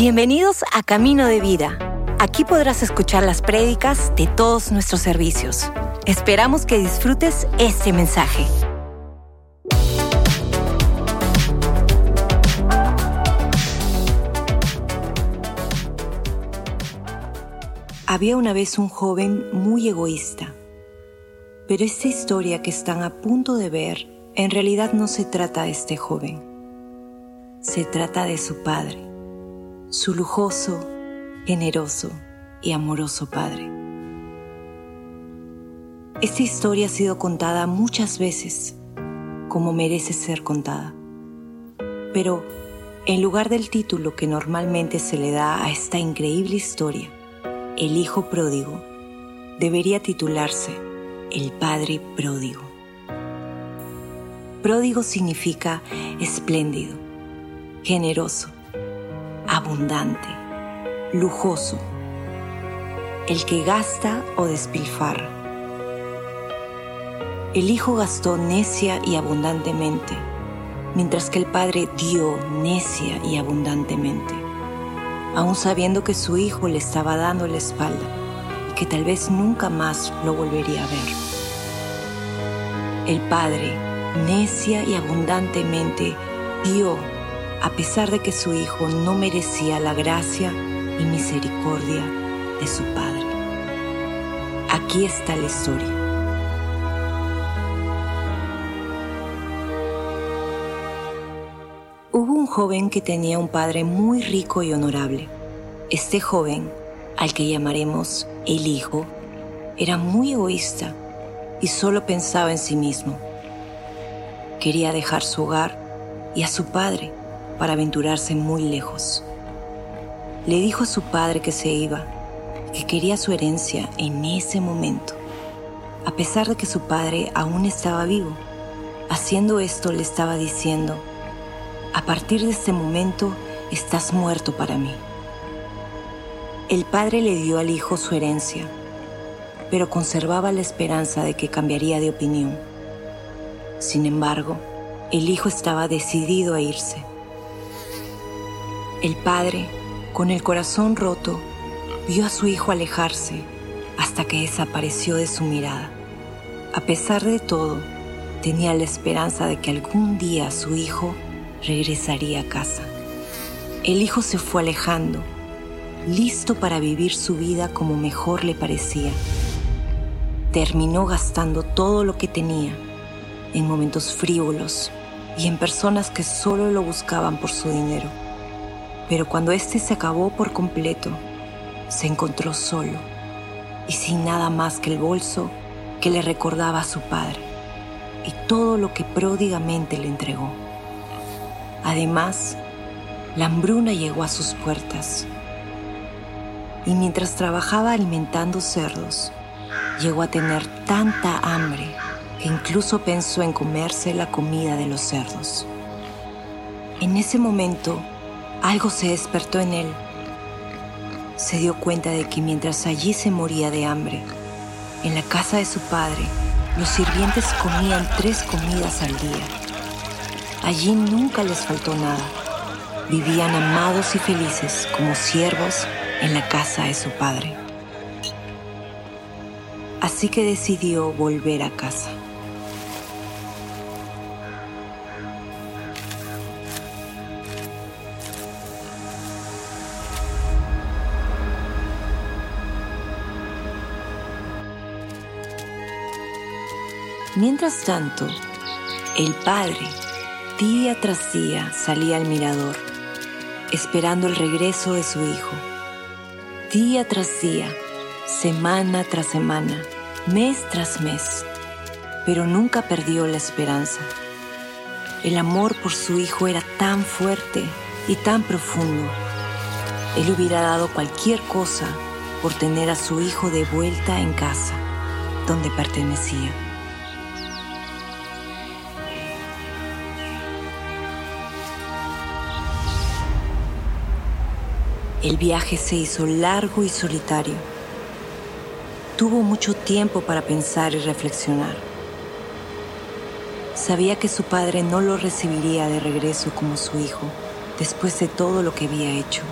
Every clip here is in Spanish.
Bienvenidos a Camino de Vida. Aquí podrás escuchar las prédicas de todos nuestros servicios. Esperamos que disfrutes este mensaje. Había una vez un joven muy egoísta. Pero esta historia que están a punto de ver en realidad no se trata de este joven. Se trata de su padre su lujoso, generoso y amoroso Padre. Esta historia ha sido contada muchas veces como merece ser contada, pero en lugar del título que normalmente se le da a esta increíble historia, El Hijo Pródigo, debería titularse El Padre Pródigo. Pródigo significa espléndido, generoso, abundante, lujoso, el que gasta o despilfarra. El hijo gastó necia y abundantemente, mientras que el padre dio necia y abundantemente, aun sabiendo que su hijo le estaba dando la espalda y que tal vez nunca más lo volvería a ver. El padre, necia y abundantemente, dio a pesar de que su hijo no merecía la gracia y misericordia de su padre. Aquí está la historia. Hubo un joven que tenía un padre muy rico y honorable. Este joven, al que llamaremos el hijo, era muy egoísta y solo pensaba en sí mismo. Quería dejar su hogar y a su padre para aventurarse muy lejos. Le dijo a su padre que se iba, que quería su herencia en ese momento, a pesar de que su padre aún estaba vivo. Haciendo esto le estaba diciendo, a partir de este momento estás muerto para mí. El padre le dio al hijo su herencia, pero conservaba la esperanza de que cambiaría de opinión. Sin embargo, el hijo estaba decidido a irse. El padre, con el corazón roto, vio a su hijo alejarse hasta que desapareció de su mirada. A pesar de todo, tenía la esperanza de que algún día su hijo regresaría a casa. El hijo se fue alejando, listo para vivir su vida como mejor le parecía. Terminó gastando todo lo que tenía en momentos frívolos y en personas que solo lo buscaban por su dinero. Pero cuando éste se acabó por completo, se encontró solo y sin nada más que el bolso que le recordaba a su padre y todo lo que pródigamente le entregó. Además, la hambruna llegó a sus puertas y mientras trabajaba alimentando cerdos, llegó a tener tanta hambre que incluso pensó en comerse la comida de los cerdos. En ese momento, algo se despertó en él. Se dio cuenta de que mientras allí se moría de hambre, en la casa de su padre, los sirvientes comían tres comidas al día. Allí nunca les faltó nada. Vivían amados y felices como siervos en la casa de su padre. Así que decidió volver a casa. Mientras tanto, el padre, día tras día, salía al mirador, esperando el regreso de su hijo. Día tras día, semana tras semana, mes tras mes, pero nunca perdió la esperanza. El amor por su hijo era tan fuerte y tan profundo. Él hubiera dado cualquier cosa por tener a su hijo de vuelta en casa, donde pertenecía. El viaje se hizo largo y solitario. Tuvo mucho tiempo para pensar y reflexionar. Sabía que su padre no lo recibiría de regreso como su hijo después de todo lo que había hecho.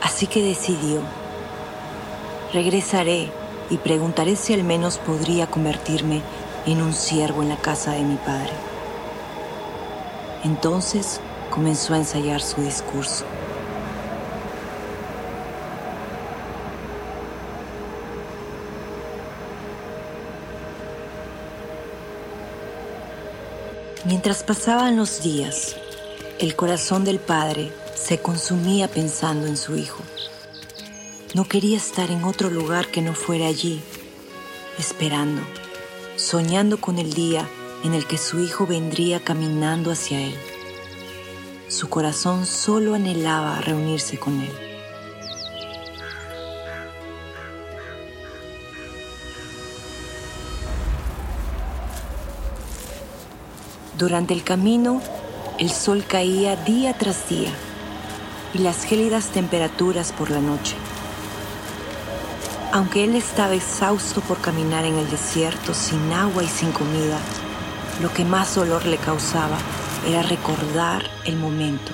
Así que decidió, regresaré y preguntaré si al menos podría convertirme en un siervo en la casa de mi padre. Entonces comenzó a ensayar su discurso. Mientras pasaban los días, el corazón del padre se consumía pensando en su hijo. No quería estar en otro lugar que no fuera allí, esperando, soñando con el día en el que su hijo vendría caminando hacia él. Su corazón solo anhelaba reunirse con él. Durante el camino, el sol caía día tras día y las gélidas temperaturas por la noche. Aunque él estaba exhausto por caminar en el desierto sin agua y sin comida, lo que más dolor le causaba era recordar el momento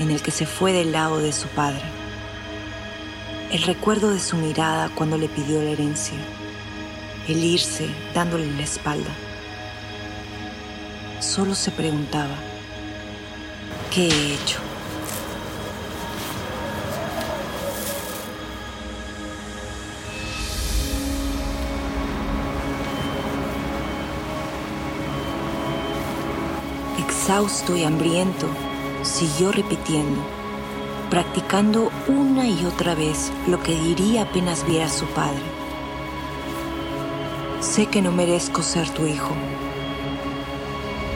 en el que se fue del lado de su padre. El recuerdo de su mirada cuando le pidió la herencia, el irse dándole la espalda solo se preguntaba, ¿qué he hecho? Exhausto y hambriento, siguió repitiendo, practicando una y otra vez lo que diría apenas viera a su padre. Sé que no merezco ser tu hijo,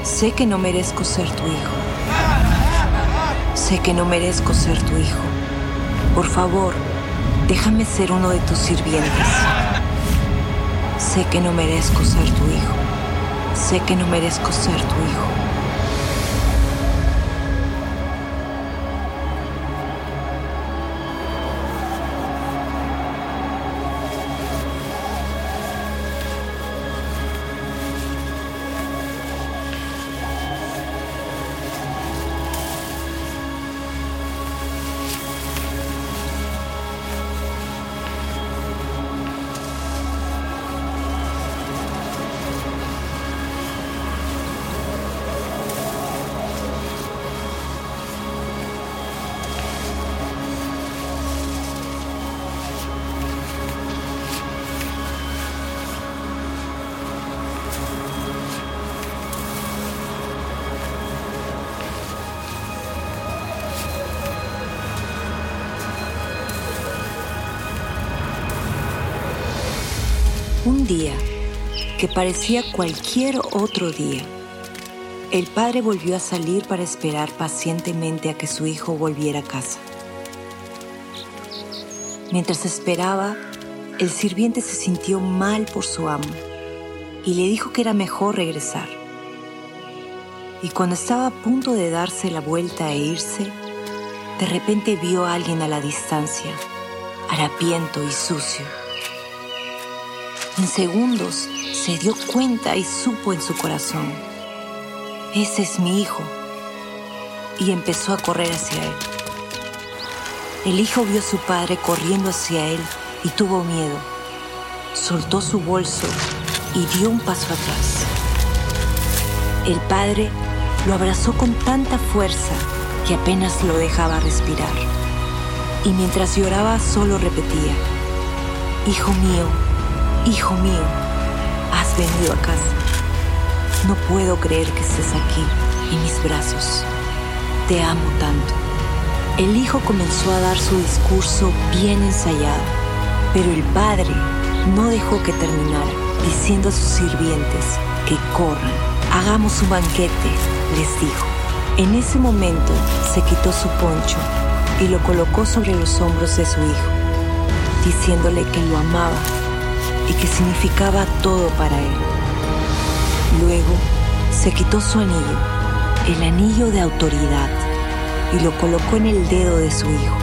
Sé que no merezco ser tu hijo. Sé que no merezco ser tu hijo. Por favor, déjame ser uno de tus sirvientes. Sé que no merezco ser tu hijo. Sé que no merezco ser tu hijo. Día, que parecía cualquier otro día, el padre volvió a salir para esperar pacientemente a que su hijo volviera a casa. Mientras esperaba, el sirviente se sintió mal por su amo y le dijo que era mejor regresar. Y cuando estaba a punto de darse la vuelta e irse, de repente vio a alguien a la distancia, harapiento y sucio en segundos se dio cuenta y supo en su corazón, ese es mi hijo, y empezó a correr hacia él. El hijo vio a su padre corriendo hacia él y tuvo miedo. Soltó su bolso y dio un paso atrás. El padre lo abrazó con tanta fuerza que apenas lo dejaba respirar. Y mientras lloraba solo repetía, Hijo mío, Hijo mío, has venido a casa. No puedo creer que estés aquí, en mis brazos. Te amo tanto. El hijo comenzó a dar su discurso bien ensayado, pero el padre no dejó que terminara, diciendo a sus sirvientes que corran, hagamos un banquete, les dijo. En ese momento se quitó su poncho y lo colocó sobre los hombros de su hijo, diciéndole que lo amaba y que significaba todo para él. Luego se quitó su anillo, el anillo de autoridad, y lo colocó en el dedo de su hijo,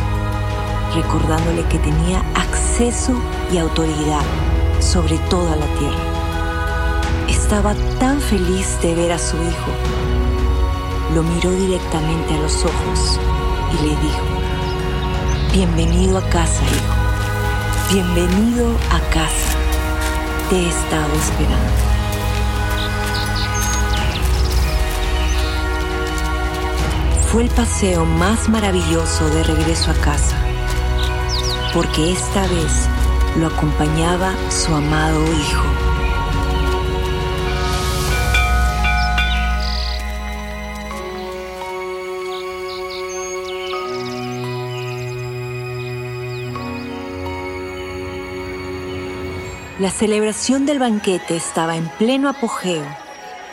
recordándole que tenía acceso y autoridad sobre toda la tierra. Estaba tan feliz de ver a su hijo. Lo miró directamente a los ojos y le dijo, Bienvenido a casa, hijo. Bienvenido a casa. Te he estado esperando. Fue el paseo más maravilloso de regreso a casa, porque esta vez lo acompañaba su amado hijo. La celebración del banquete estaba en pleno apogeo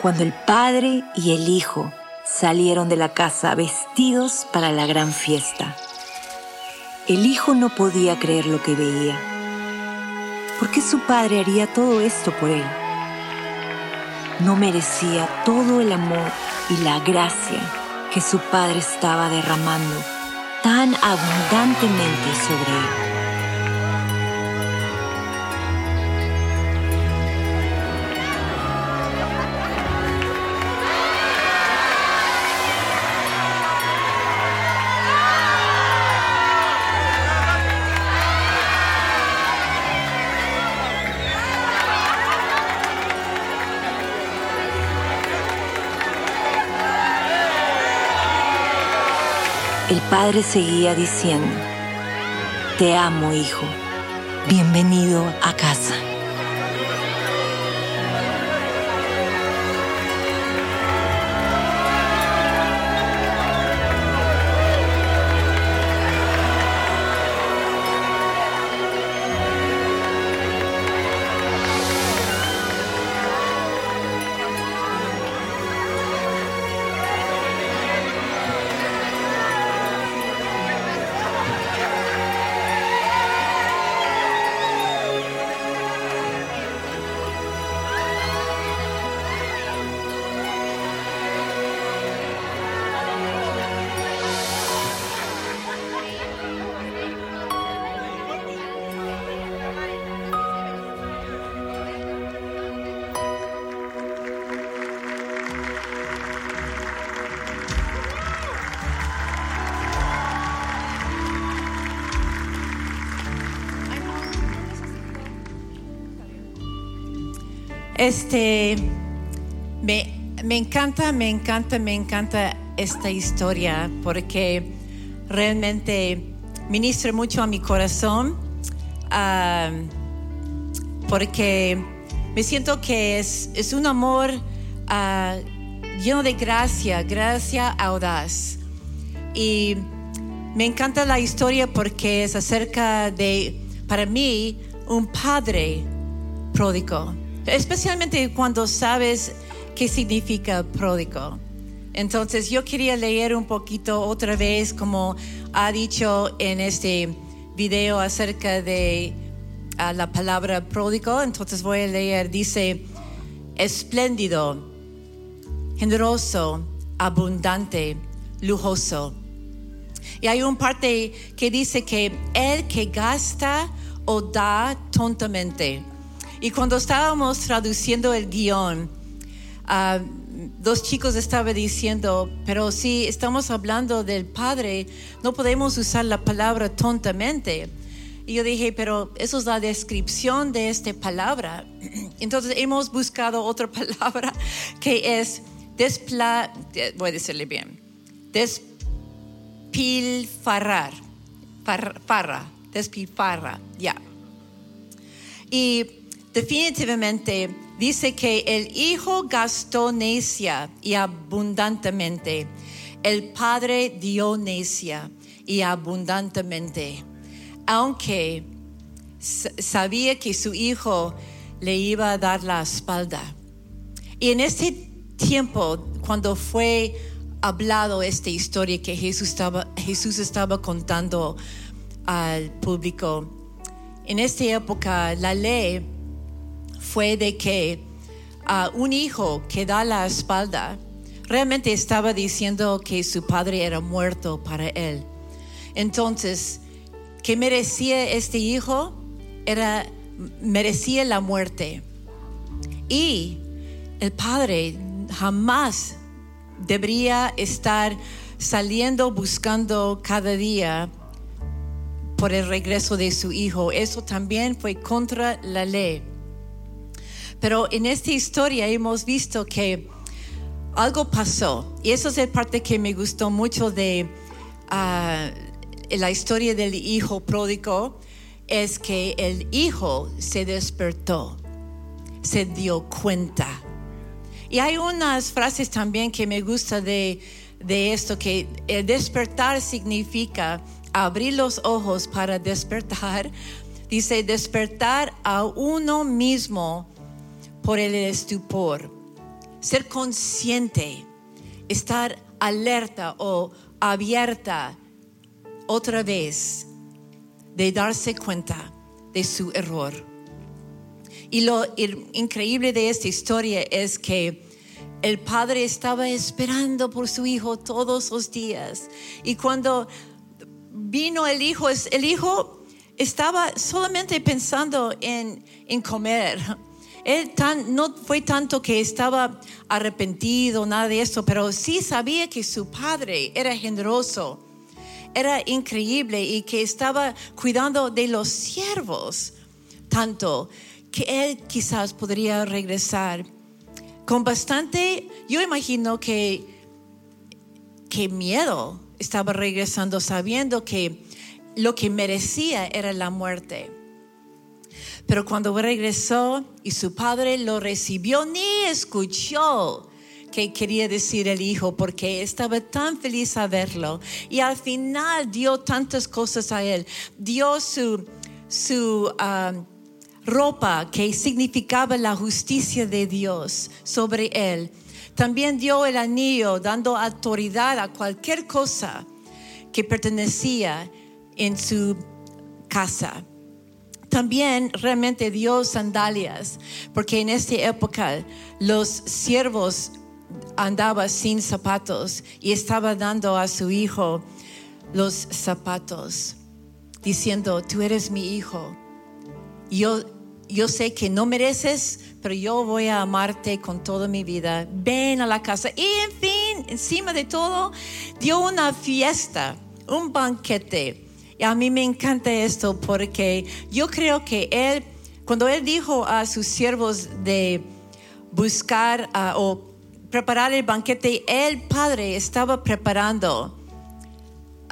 cuando el padre y el hijo salieron de la casa vestidos para la gran fiesta. El hijo no podía creer lo que veía. ¿Por qué su padre haría todo esto por él? No merecía todo el amor y la gracia que su padre estaba derramando tan abundantemente sobre él. El padre seguía diciendo, Te amo, hijo, bienvenido a casa. Este, me, encanta, me encanta, me encanta esta historia porque realmente ministra mucho a mi corazón, porque me siento que es, es un amor ah, lleno de gracia, gracia audaz. Y me encanta la historia porque es acerca de, para mí, un padre pródigo especialmente cuando sabes qué significa pródigo. Entonces yo quería leer un poquito otra vez como ha dicho en este video acerca de la palabra pródigo. Entonces voy a leer, dice, espléndido, generoso, abundante, lujoso. Y hay un parte que dice que el que gasta o da tontamente y cuando estábamos traduciendo el guion, uh, dos chicos estaban diciendo, pero si estamos hablando del Padre, no podemos usar la palabra tontamente. Y yo dije, pero eso es la descripción de esta palabra. Entonces hemos buscado otra palabra que es despla, voy a decirle bien, despilfarrar, farra, despilfarra, ya. Y definitivamente dice que el Hijo gastó necia y abundantemente. El Padre dio necia y abundantemente. Aunque sabía que su Hijo le iba a dar la espalda. Y en este tiempo, cuando fue hablado esta historia que Jesús estaba, Jesús estaba contando al público, en esta época la ley fue de que uh, un hijo que da la espalda realmente estaba diciendo que su padre era muerto para él. Entonces, ¿qué merecía este hijo? Era, merecía la muerte. Y el padre jamás debería estar saliendo buscando cada día por el regreso de su hijo. Eso también fue contra la ley. Pero en esta historia hemos visto que algo pasó. Y eso es la parte que me gustó mucho de ah, la historia del hijo pródigo. Es que el hijo se despertó, se dio cuenta. Y hay unas frases también que me gusta de, de esto, que el despertar significa abrir los ojos para despertar. Dice, despertar a uno mismo por el estupor. Ser consciente, estar alerta o abierta otra vez de darse cuenta de su error. Y lo increíble de esta historia es que el padre estaba esperando por su hijo todos los días. Y cuando vino el hijo, el hijo estaba solamente pensando en, en comer él no fue tanto que estaba arrepentido, nada de eso, pero sí sabía que su padre era generoso, era increíble y que estaba cuidando de los siervos, tanto que él quizás podría regresar con bastante, yo imagino que, que miedo estaba regresando sabiendo que lo que merecía era la muerte. Pero cuando regresó y su padre lo recibió, ni escuchó qué quería decir el hijo porque estaba tan feliz a verlo. Y al final dio tantas cosas a él. Dio su, su ah, ropa que significaba la justicia de Dios sobre él. También dio el anillo dando autoridad a cualquier cosa que pertenecía en su casa. También realmente dio sandalias, porque en esta época los siervos andaban sin zapatos y estaba dando a su hijo los zapatos, diciendo, tú eres mi hijo. Yo, yo sé que no mereces, pero yo voy a amarte con toda mi vida. Ven a la casa. Y en fin, encima de todo, dio una fiesta, un banquete y a mí me encanta esto porque yo creo que él, cuando él dijo a sus siervos de buscar ah, o preparar el banquete, el padre estaba preparando,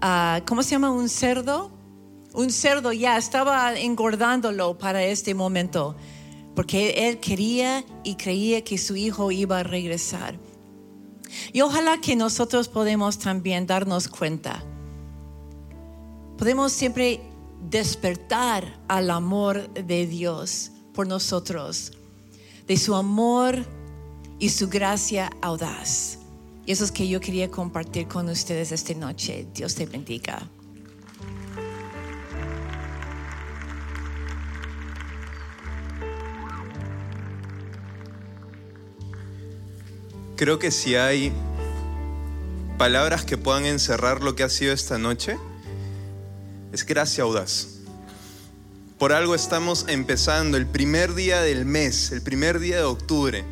uh, ¿cómo se llama? Un cerdo. Un cerdo ya estaba engordándolo para este momento, porque él quería y creía que su hijo iba a regresar. Y ojalá que nosotros podemos también darnos cuenta podemos siempre despertar al amor de Dios por nosotros, de su amor y su gracia audaz. Y eso es que yo quería compartir con ustedes esta noche. Dios te bendiga. Creo que si hay palabras que puedan encerrar lo que ha sido esta noche, es gracia audaz. Por algo estamos empezando el primer día del mes, el primer día de octubre,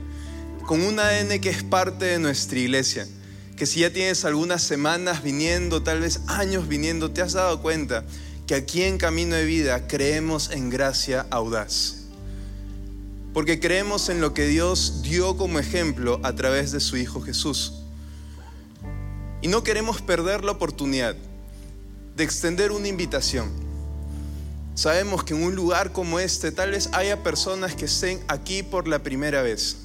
con un ADN que es parte de nuestra iglesia. Que si ya tienes algunas semanas viniendo, tal vez años viniendo, te has dado cuenta que aquí en Camino de Vida creemos en gracia audaz. Porque creemos en lo que Dios dio como ejemplo a través de su Hijo Jesús. Y no queremos perder la oportunidad de extender una invitación. Sabemos que en un lugar como este tal vez haya personas que estén aquí por la primera vez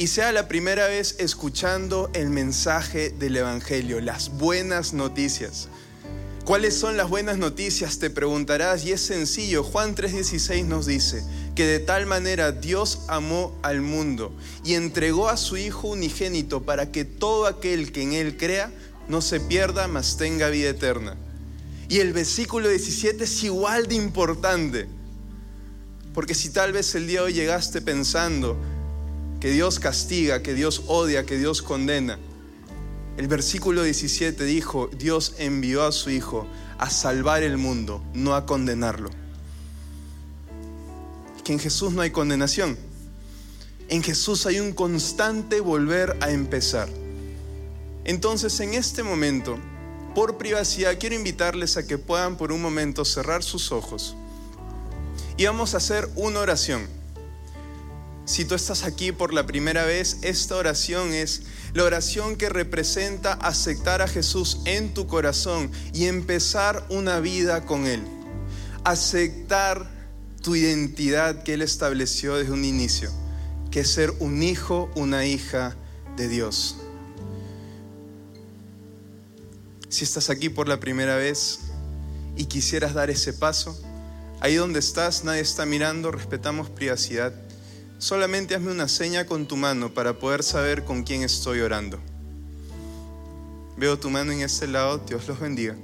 y sea la primera vez escuchando el mensaje del Evangelio, las buenas noticias. ¿Cuáles son las buenas noticias? Te preguntarás y es sencillo. Juan 3:16 nos dice que de tal manera Dios amó al mundo y entregó a su Hijo unigénito para que todo aquel que en Él crea no se pierda, mas tenga vida eterna. Y el versículo 17 es igual de importante. Porque si tal vez el día de hoy llegaste pensando que Dios castiga, que Dios odia, que Dios condena, el versículo 17 dijo, Dios envió a su Hijo a salvar el mundo, no a condenarlo. Que en Jesús no hay condenación. En Jesús hay un constante volver a empezar. Entonces en este momento por privacidad, quiero invitarles a que puedan por un momento cerrar sus ojos y vamos a hacer una oración. Si tú estás aquí por la primera vez, esta oración es la oración que representa aceptar a Jesús en tu corazón y empezar una vida con Él. Aceptar tu identidad que Él estableció desde un inicio, que ser un hijo, una hija de Dios. Si estás aquí por la primera vez y quisieras dar ese paso, ahí donde estás nadie está mirando, respetamos privacidad. Solamente hazme una seña con tu mano para poder saber con quién estoy orando. Veo tu mano en este lado, Dios los bendiga.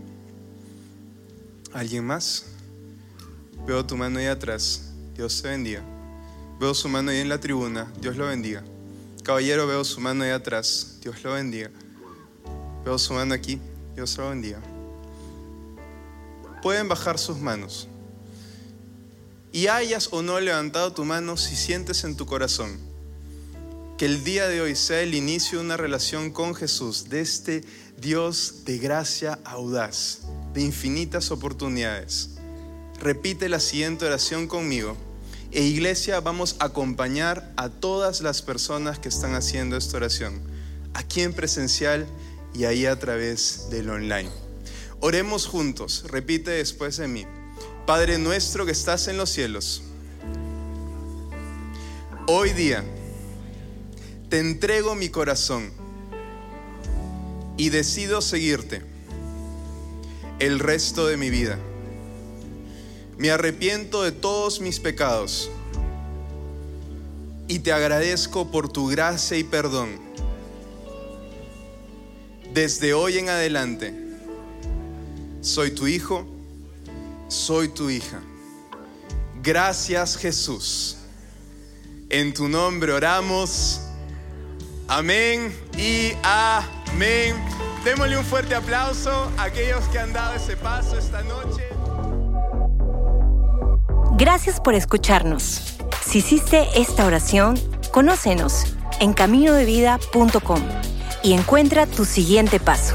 ¿Alguien más? Veo tu mano ahí atrás, Dios te bendiga. Veo su mano ahí en la tribuna, Dios lo bendiga. Caballero, veo su mano ahí atrás, Dios lo bendiga. Veo su mano aquí, Dios lo bendiga. Pueden bajar sus manos. Y hayas o no levantado tu mano si sientes en tu corazón que el día de hoy sea el inicio de una relación con Jesús, de este Dios de gracia audaz, de infinitas oportunidades. Repite la siguiente oración conmigo. E iglesia, vamos a acompañar a todas las personas que están haciendo esta oración, aquí en presencial y ahí a través del online. Oremos juntos, repite después de mí. Padre nuestro que estás en los cielos, hoy día te entrego mi corazón y decido seguirte el resto de mi vida. Me arrepiento de todos mis pecados y te agradezco por tu gracia y perdón desde hoy en adelante, soy tu hijo, soy tu hija. Gracias Jesús. En tu nombre oramos. Amén y amén. Démosle un fuerte aplauso a aquellos que han dado ese paso esta noche. Gracias por escucharnos. Si hiciste esta oración, conócenos en caminodevida.com y encuentra tu siguiente paso.